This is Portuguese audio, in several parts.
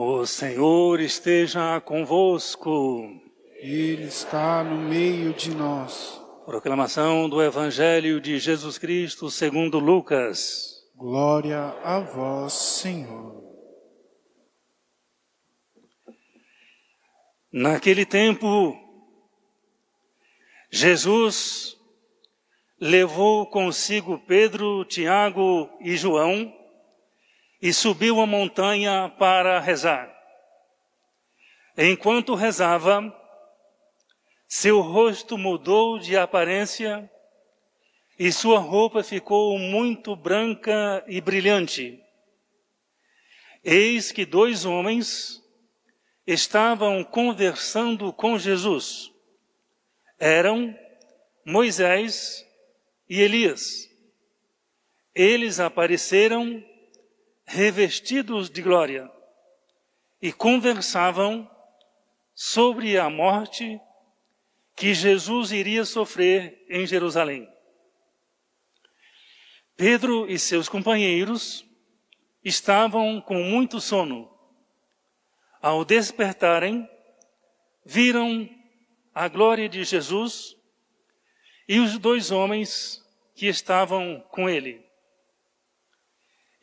O Senhor esteja convosco. Ele está no meio de nós. Proclamação do Evangelho de Jesus Cristo segundo Lucas. Glória a vós, Senhor. Naquele tempo, Jesus levou consigo Pedro, Tiago e João e subiu a montanha para rezar. Enquanto rezava, seu rosto mudou de aparência e sua roupa ficou muito branca e brilhante. Eis que dois homens estavam conversando com Jesus. Eram Moisés e Elias. Eles apareceram revestidos de glória e conversavam sobre a morte que Jesus iria sofrer em Jerusalém. Pedro e seus companheiros estavam com muito sono. Ao despertarem, viram a glória de Jesus e os dois homens que estavam com ele.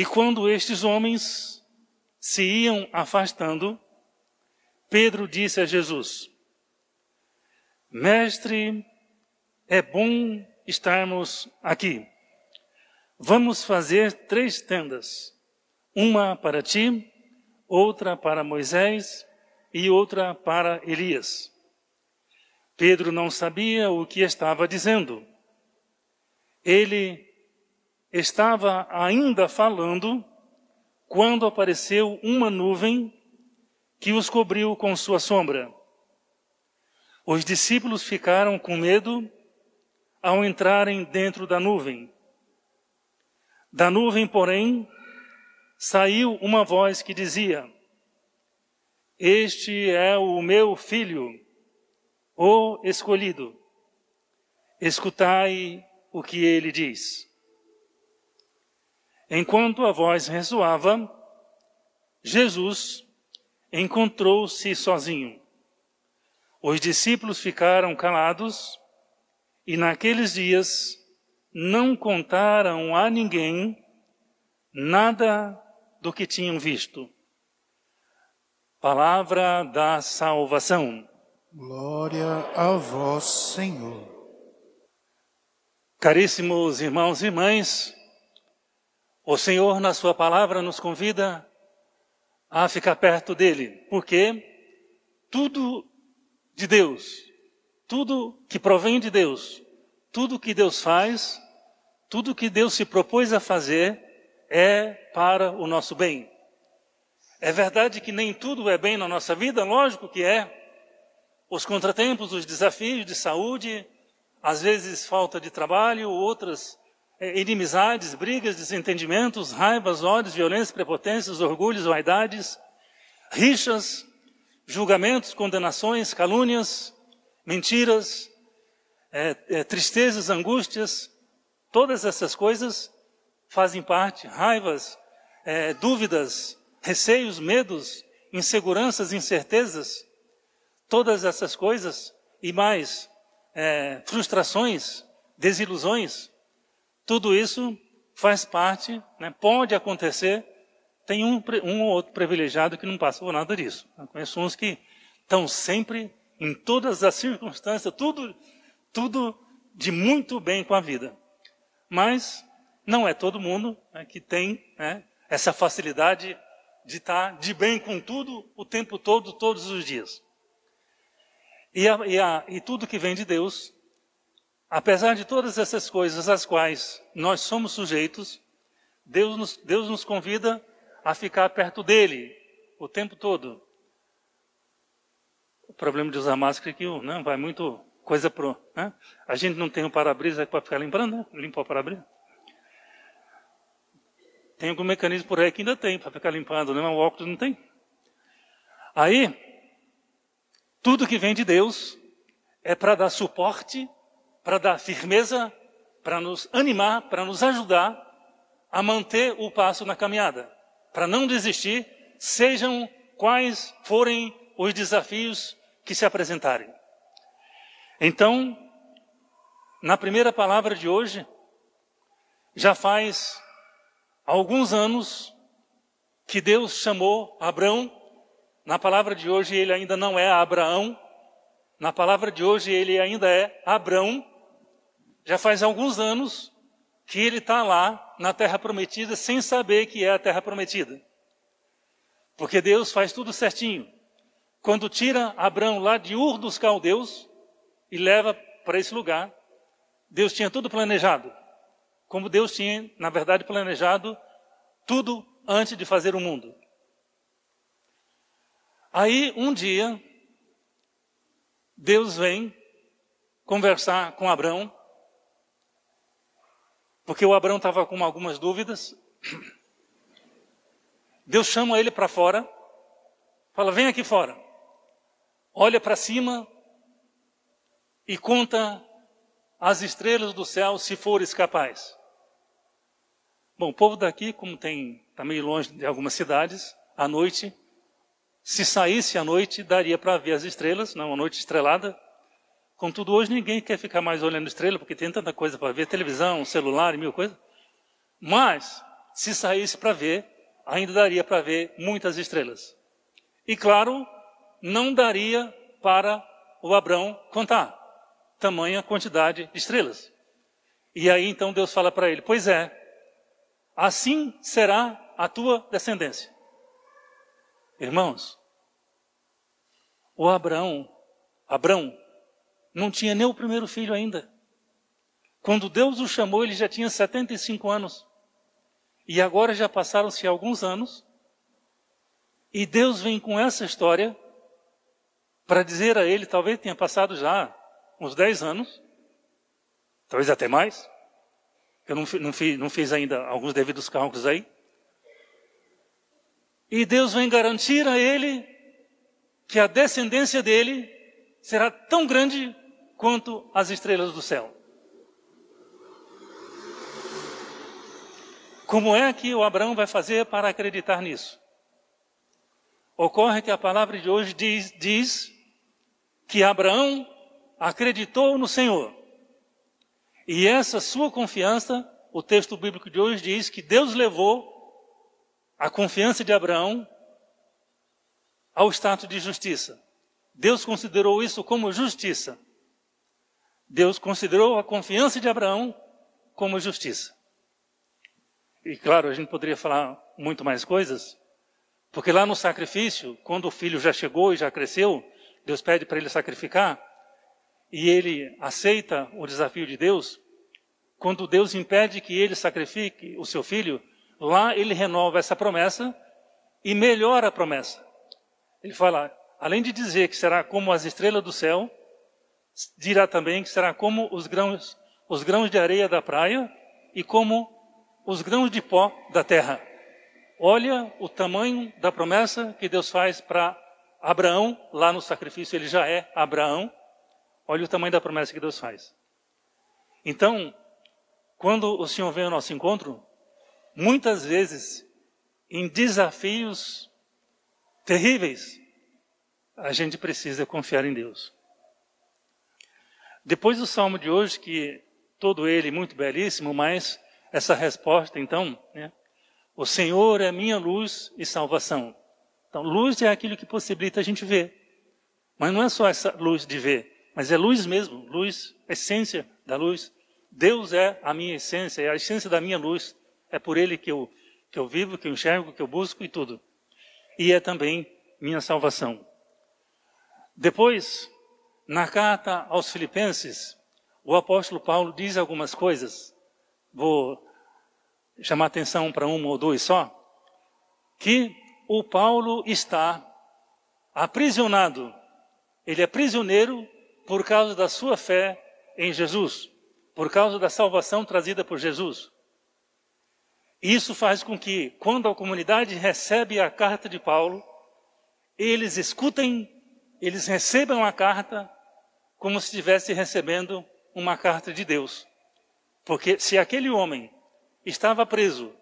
E quando estes homens se iam afastando, Pedro disse a Jesus: Mestre, é bom estarmos aqui. Vamos fazer três tendas: uma para ti, outra para Moisés e outra para Elias. Pedro não sabia o que estava dizendo. Ele estava ainda falando quando apareceu uma nuvem que os cobriu com sua sombra. Os discípulos ficaram com medo ao entrarem dentro da nuvem. Da nuvem, porém, saiu uma voz que dizia: Este é o meu filho o escolhido. Escutai o que ele diz. Enquanto a voz ressoava, Jesus encontrou-se sozinho. Os discípulos ficaram calados e naqueles dias não contaram a ninguém nada do que tinham visto. Palavra da salvação. Glória a vós, Senhor. Caríssimos irmãos e irmãs, o Senhor, na Sua palavra, nos convida a ficar perto dele, porque tudo de Deus, tudo que provém de Deus, tudo que Deus faz, tudo que Deus se propôs a fazer é para o nosso bem. É verdade que nem tudo é bem na nossa vida, lógico que é os contratempos, os desafios de saúde, às vezes falta de trabalho, outras inimizades, brigas, desentendimentos, raivas, ódios, violências, prepotências, orgulhos, vaidades, rixas, julgamentos, condenações, calúnias, mentiras, é, é, tristezas, angústias, todas essas coisas fazem parte, raivas, é, dúvidas, receios, medos, inseguranças, incertezas, Todas essas coisas e mais é, frustrações, desilusões, tudo isso faz parte, né, pode acontecer. Tem um, um ou outro privilegiado que não passa por nada disso. Eu conheço uns que estão sempre, em todas as circunstâncias, tudo, tudo de muito bem com a vida. Mas não é todo mundo né, que tem né, essa facilidade de estar de bem com tudo o tempo todo, todos os dias. E, a, e, a, e tudo que vem de Deus, apesar de todas essas coisas às quais nós somos sujeitos, Deus nos, Deus nos convida a ficar perto dele o tempo todo. O problema de usar máscara é que né, vai muito coisa pro. Né? A gente não tem um para-brisa para ficar limpando, né? Limpar o para-brisa. Tem algum mecanismo por aí que ainda tem para ficar limpando, né? mas o óculos não tem. Aí, tudo que vem de Deus é para dar suporte, para dar firmeza, para nos animar, para nos ajudar a manter o passo na caminhada, para não desistir, sejam quais forem os desafios que se apresentarem. Então, na primeira palavra de hoje, já faz alguns anos que Deus chamou Abraão. Na palavra de hoje, ele ainda não é Abraão. Na palavra de hoje, ele ainda é Abraão. Já faz alguns anos que ele está lá na terra prometida sem saber que é a terra prometida. Porque Deus faz tudo certinho. Quando tira Abraão lá de Ur dos Caldeus e leva para esse lugar, Deus tinha tudo planejado. Como Deus tinha, na verdade, planejado tudo antes de fazer o mundo. Aí, um dia, Deus vem conversar com Abraão, porque o Abraão estava com algumas dúvidas. Deus chama ele para fora, fala: vem aqui fora, olha para cima e conta as estrelas do céu, se fores capaz. Bom, o povo daqui, como tem está meio longe de algumas cidades, à noite, se saísse à noite, daria para ver as estrelas, não, uma noite estrelada. Contudo, hoje ninguém quer ficar mais olhando estrela, porque tem tanta coisa para ver, televisão, celular e mil coisas. Mas, se saísse para ver, ainda daria para ver muitas estrelas. E claro, não daria para o Abrão contar tamanha quantidade de estrelas. E aí então Deus fala para ele: Pois é, assim será a tua descendência. Irmãos, o Abraão, Abraão, não tinha nem o primeiro filho ainda. Quando Deus o chamou, ele já tinha 75 anos. E agora já passaram-se alguns anos. E Deus vem com essa história para dizer a ele, talvez tenha passado já uns 10 anos, talvez até mais. Eu não, não, fiz, não fiz ainda alguns devidos cálculos aí. E Deus vem garantir a ele que a descendência dele será tão grande quanto as estrelas do céu. Como é que o Abraão vai fazer para acreditar nisso? Ocorre que a palavra de hoje diz, diz que Abraão acreditou no Senhor. E essa sua confiança, o texto bíblico de hoje diz que Deus levou a confiança de Abraão ao status de justiça. Deus considerou isso como justiça. Deus considerou a confiança de Abraão como justiça. E claro, a gente poderia falar muito mais coisas, porque lá no sacrifício, quando o filho já chegou e já cresceu, Deus pede para ele sacrificar, e ele aceita o desafio de Deus, quando Deus impede que ele sacrifique o seu filho, Lá ele renova essa promessa e melhora a promessa. Ele fala, além de dizer que será como as estrelas do céu, dirá também que será como os grãos, os grãos de areia da praia e como os grãos de pó da terra. Olha o tamanho da promessa que Deus faz para Abraão, lá no sacrifício ele já é Abraão. Olha o tamanho da promessa que Deus faz. Então, quando o Senhor vem ao nosso encontro, muitas vezes em desafios terríveis, a gente precisa confiar em Deus. Depois do salmo de hoje, que todo ele muito belíssimo, mas essa resposta, então, né? O Senhor é minha luz e salvação. Então, luz é aquilo que possibilita a gente ver. Mas não é só essa luz de ver, mas é luz mesmo, luz, essência da luz. Deus é a minha essência, é a essência da minha luz. É por ele que eu, que eu vivo, que eu enxergo, que eu busco e tudo. E é também minha salvação. Depois, na carta aos Filipenses, o apóstolo Paulo diz algumas coisas. Vou chamar atenção para uma ou duas só. Que o Paulo está aprisionado. Ele é prisioneiro por causa da sua fé em Jesus, por causa da salvação trazida por Jesus. Isso faz com que, quando a comunidade recebe a carta de Paulo, eles escutem, eles recebam a carta como se estivesse recebendo uma carta de Deus. Porque se aquele homem estava preso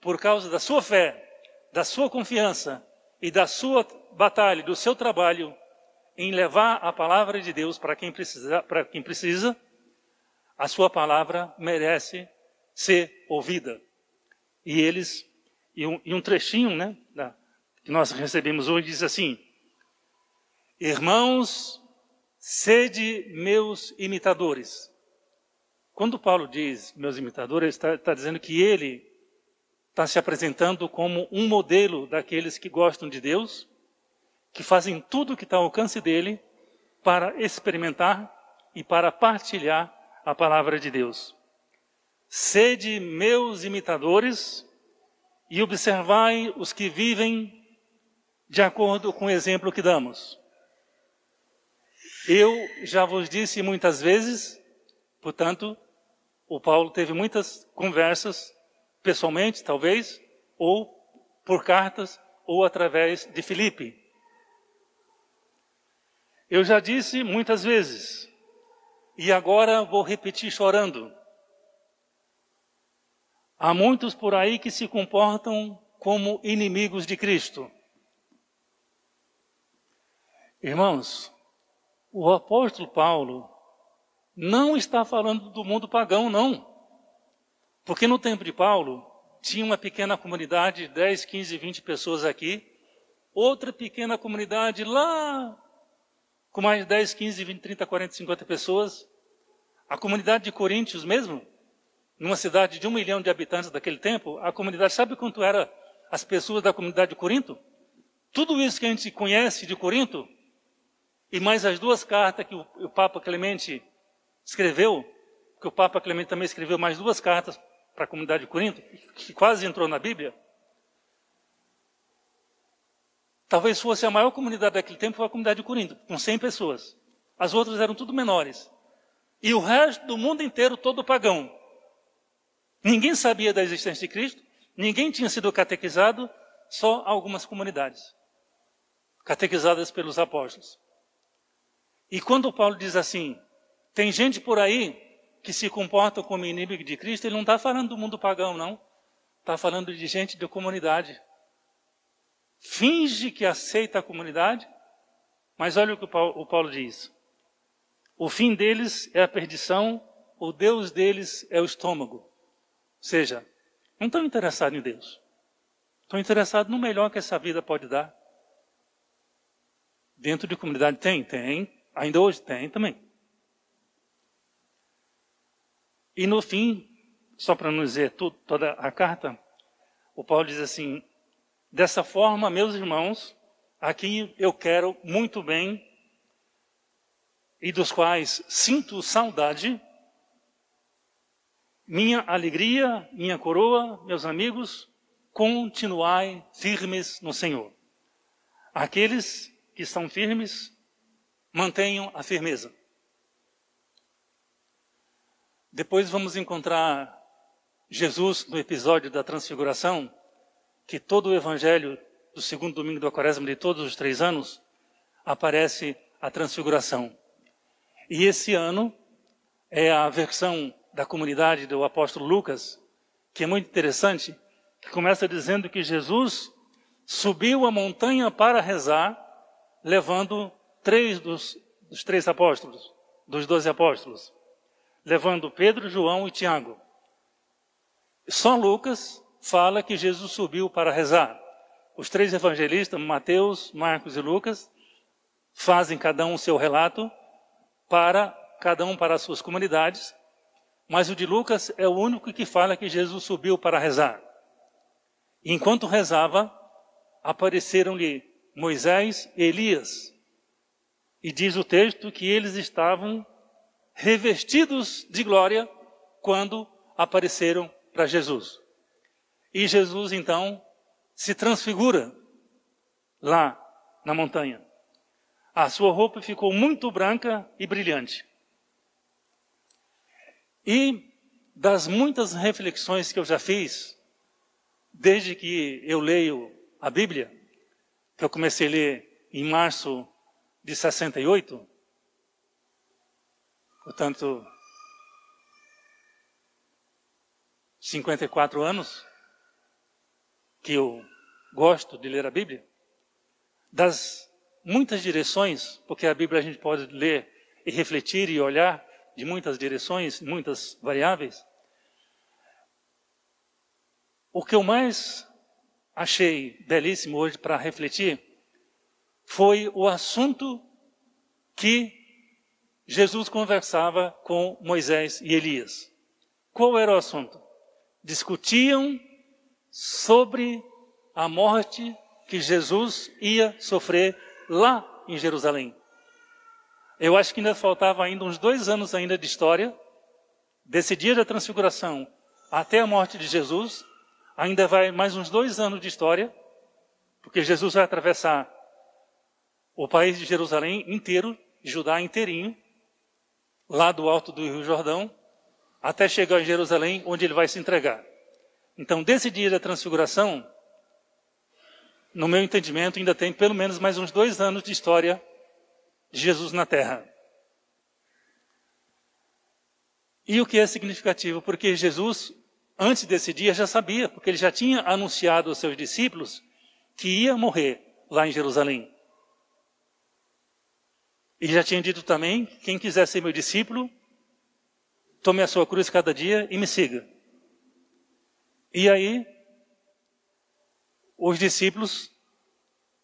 por causa da sua fé, da sua confiança e da sua batalha, do seu trabalho em levar a palavra de Deus para quem precisa, para quem precisa, a sua palavra merece ser ouvida. E eles, e um, e um trechinho, né, da, que nós recebemos hoje diz assim: Irmãos, sede meus imitadores. Quando Paulo diz meus imitadores, está, está dizendo que ele está se apresentando como um modelo daqueles que gostam de Deus, que fazem tudo o que está ao alcance dele para experimentar e para partilhar a palavra de Deus. Sede meus imitadores e observai os que vivem de acordo com o exemplo que damos. Eu já vos disse muitas vezes, portanto, o Paulo teve muitas conversas pessoalmente, talvez, ou por cartas, ou através de Filipe. Eu já disse muitas vezes, e agora vou repetir chorando. Há muitos por aí que se comportam como inimigos de Cristo. Irmãos, o apóstolo Paulo não está falando do mundo pagão, não. Porque no tempo de Paulo, tinha uma pequena comunidade, 10, 15, 20 pessoas aqui, outra pequena comunidade lá, com mais 10, 15, 20, 30, 40, 50 pessoas. A comunidade de Coríntios mesmo, numa cidade de um milhão de habitantes daquele tempo, a comunidade, sabe quanto era as pessoas da comunidade de Corinto? Tudo isso que a gente conhece de Corinto, e mais as duas cartas que o, o Papa Clemente escreveu, que o Papa Clemente também escreveu mais duas cartas para a comunidade de Corinto, que quase entrou na Bíblia, talvez fosse a maior comunidade daquele tempo, foi a comunidade de Corinto, com 100 pessoas. As outras eram tudo menores. E o resto do mundo inteiro todo pagão. Ninguém sabia da existência de Cristo, ninguém tinha sido catequizado, só algumas comunidades catequizadas pelos apóstolos. E quando Paulo diz assim, tem gente por aí que se comportam como inimigo de Cristo, ele não está falando do mundo pagão, não. Está falando de gente da comunidade. Finge que aceita a comunidade, mas olha o que o Paulo diz. O fim deles é a perdição, o Deus deles é o estômago. Ou seja, não estão interessados em Deus. Estão interessados no melhor que essa vida pode dar. Dentro de comunidade tem? Tem. Ainda hoje tem também. E no fim, só para não dizer tudo, toda a carta, o Paulo diz assim: dessa forma, meus irmãos, aqui eu quero muito bem e dos quais sinto saudade, minha alegria, minha coroa, meus amigos, continuai firmes no Senhor. Aqueles que estão firmes, mantenham a firmeza. Depois vamos encontrar Jesus no episódio da Transfiguração, que todo o evangelho do segundo domingo da quaresma de todos os três anos aparece a Transfiguração. E esse ano é a versão da comunidade do apóstolo Lucas, que é muito interessante, que começa dizendo que Jesus subiu a montanha para rezar, levando três dos, dos três apóstolos, dos doze apóstolos levando Pedro, João e Tiago. Só Lucas fala que Jesus subiu para rezar. Os três evangelistas, Mateus, Marcos e Lucas, fazem cada um seu relato para cada um para as suas comunidades, mas o de Lucas é o único que fala que Jesus subiu para rezar. Enquanto rezava, apareceram-lhe Moisés e Elias. E diz o texto que eles estavam revestidos de glória quando apareceram para Jesus. E Jesus então se transfigura lá na montanha. A sua roupa ficou muito branca e brilhante. E das muitas reflexões que eu já fiz, desde que eu leio a Bíblia, que eu comecei a ler em março de 68, Portanto, 54 anos que eu gosto de ler a Bíblia. das muitas direções, porque a Bíblia a gente pode ler e refletir e olhar de muitas direções, muitas variáveis. O que eu mais achei belíssimo hoje para refletir foi o assunto que Jesus conversava com Moisés e Elias. Qual era o assunto? Discutiam sobre a morte que Jesus ia sofrer lá em Jerusalém. Eu acho que ainda faltava ainda uns dois anos ainda de história, desse dia da transfiguração até a morte de Jesus, ainda vai mais uns dois anos de história, porque Jesus vai atravessar o país de Jerusalém inteiro, Judá inteirinho, lá do alto do Rio Jordão, até chegar em Jerusalém, onde ele vai se entregar. Então, desse dia da transfiguração, no meu entendimento, ainda tem pelo menos mais uns dois anos de história de Jesus na Terra. E o que é significativo? Porque Jesus, antes desse dia, já sabia, porque ele já tinha anunciado aos seus discípulos que ia morrer lá em Jerusalém. E já tinha dito também: quem quiser ser meu discípulo, tome a sua cruz cada dia e me siga. E aí, os discípulos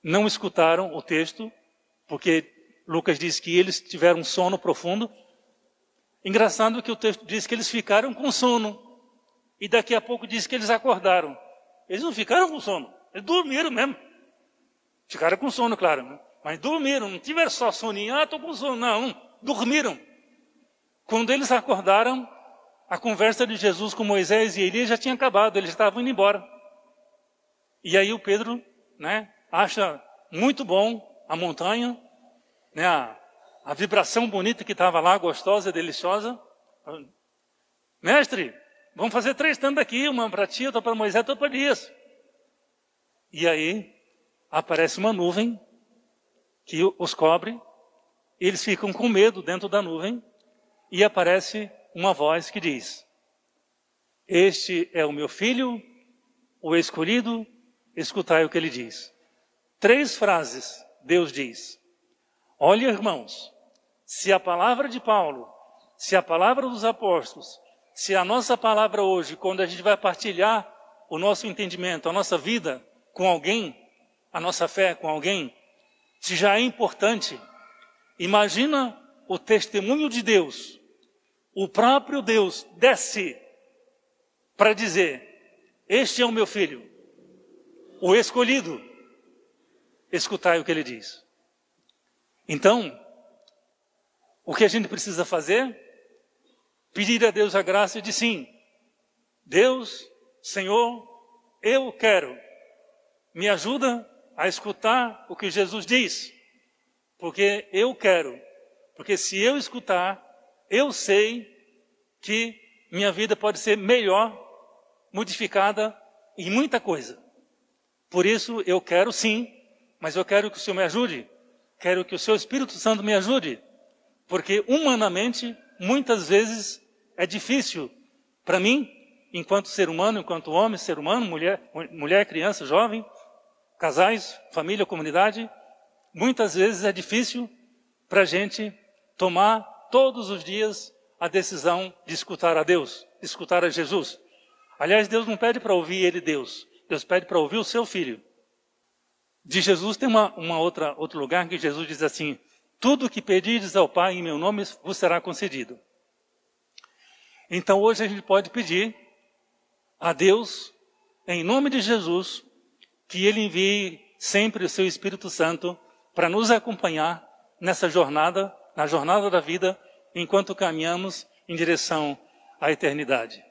não escutaram o texto, porque Lucas diz que eles tiveram sono profundo. Engraçado que o texto diz que eles ficaram com sono. E daqui a pouco diz que eles acordaram. Eles não ficaram com sono, eles dormiram mesmo. Ficaram com sono, claro. Né? Mas dormiram, não tiveram só soninho, ah, estou com sono. Não, dormiram. Quando eles acordaram, a conversa de Jesus com Moisés e Elias já tinha acabado, eles estavam indo embora. E aí o Pedro, né, acha muito bom a montanha, né, a, a vibração bonita que estava lá, gostosa, deliciosa. Mestre, vamos fazer três tandas aqui, uma para ti, outra para Moisés, outra para Elias. E aí aparece uma nuvem que os cobre, eles ficam com medo dentro da nuvem e aparece uma voz que diz: Este é o meu filho, o escolhido, escutai o que ele diz. Três frases Deus diz. Olha, irmãos, se a palavra de Paulo, se a palavra dos apóstolos, se a nossa palavra hoje, quando a gente vai partilhar o nosso entendimento, a nossa vida com alguém, a nossa fé com alguém, se já é importante, imagina o testemunho de Deus. O próprio Deus desce para dizer: Este é o meu filho, o escolhido. Escutai o que ele diz. Então, o que a gente precisa fazer? Pedir a Deus a graça de sim. Deus, Senhor, eu quero. Me ajuda a escutar o que Jesus diz, porque eu quero, porque se eu escutar, eu sei que minha vida pode ser melhor, modificada em muita coisa. Por isso eu quero sim, mas eu quero que o Senhor me ajude, quero que o seu Espírito Santo me ajude, porque humanamente muitas vezes é difícil para mim, enquanto ser humano, enquanto homem, ser humano, mulher, mulher, criança, jovem, casais, família, comunidade, muitas vezes é difícil para a gente tomar todos os dias a decisão de escutar a Deus, de escutar a Jesus. Aliás, Deus não pede para ouvir Ele, Deus. Deus pede para ouvir o seu Filho. De Jesus tem uma, uma outra, outro lugar que Jesus diz assim, tudo que pedires ao Pai em meu nome vos será concedido. Então hoje a gente pode pedir a Deus, em nome de Jesus, que Ele envie sempre o seu Espírito Santo para nos acompanhar nessa jornada, na jornada da vida, enquanto caminhamos em direção à eternidade.